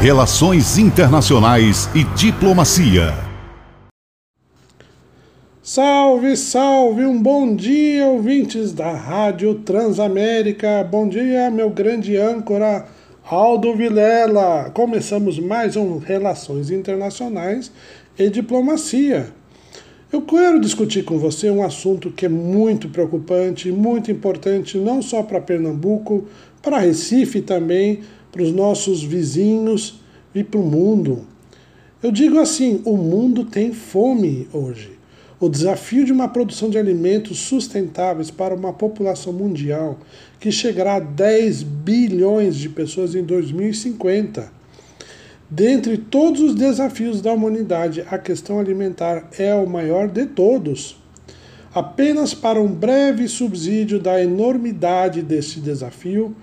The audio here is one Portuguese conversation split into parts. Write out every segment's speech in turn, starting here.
Relações Internacionais e Diplomacia. Salve, salve, um bom dia, ouvintes da Rádio Transamérica. Bom dia, meu grande âncora Aldo Vilela. Começamos mais um Relações Internacionais e Diplomacia. Eu quero discutir com você um assunto que é muito preocupante, muito importante, não só para Pernambuco, para Recife também, para os nossos vizinhos e para o mundo. Eu digo assim: o mundo tem fome hoje. O desafio de uma produção de alimentos sustentáveis para uma população mundial que chegará a 10 bilhões de pessoas em 2050 Dentre todos os desafios da humanidade, a questão alimentar é o maior de todos. Apenas para um breve subsídio da enormidade deste desafio,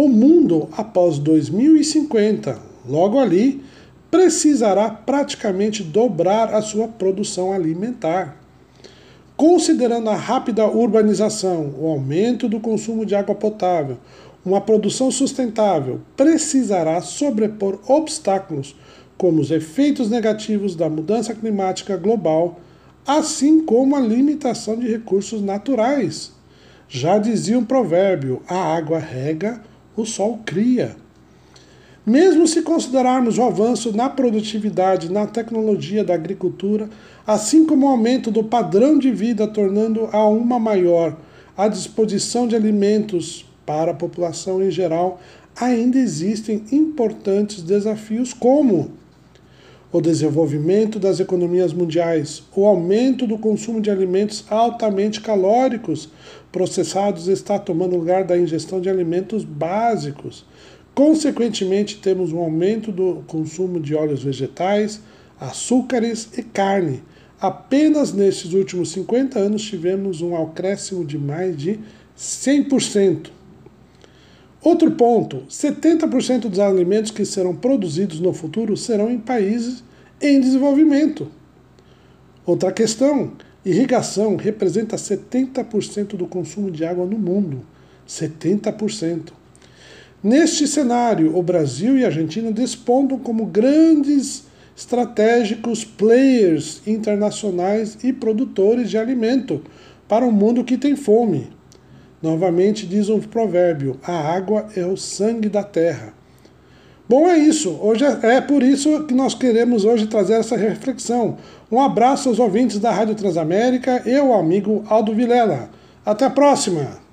o mundo, após 2050, logo ali, precisará praticamente dobrar a sua produção alimentar. Considerando a rápida urbanização, o aumento do consumo de água potável, uma produção sustentável precisará sobrepor obstáculos como os efeitos negativos da mudança climática global, assim como a limitação de recursos naturais. Já dizia um provérbio: a água rega, o sol cria. Mesmo se considerarmos o avanço na produtividade, na tecnologia da agricultura, assim como o aumento do padrão de vida, tornando a uma maior a disposição de alimentos para a população em geral, ainda existem importantes desafios como o desenvolvimento das economias mundiais, o aumento do consumo de alimentos altamente calóricos processados está tomando lugar da ingestão de alimentos básicos. Consequentemente, temos um aumento do consumo de óleos vegetais, açúcares e carne. Apenas nesses últimos 50 anos tivemos um acréscimo de mais de 100%. Outro ponto: 70% dos alimentos que serão produzidos no futuro serão em países em desenvolvimento. Outra questão: irrigação representa 70% do consumo de água no mundo. 70%. Neste cenário, o Brasil e a Argentina despontam como grandes estratégicos players internacionais e produtores de alimento para um mundo que tem fome. Novamente diz um provérbio: a água é o sangue da terra. Bom, é isso. Hoje é, é por isso que nós queremos hoje trazer essa reflexão. Um abraço aos ouvintes da Rádio Transamérica e ao amigo Aldo Vilela. Até a próxima!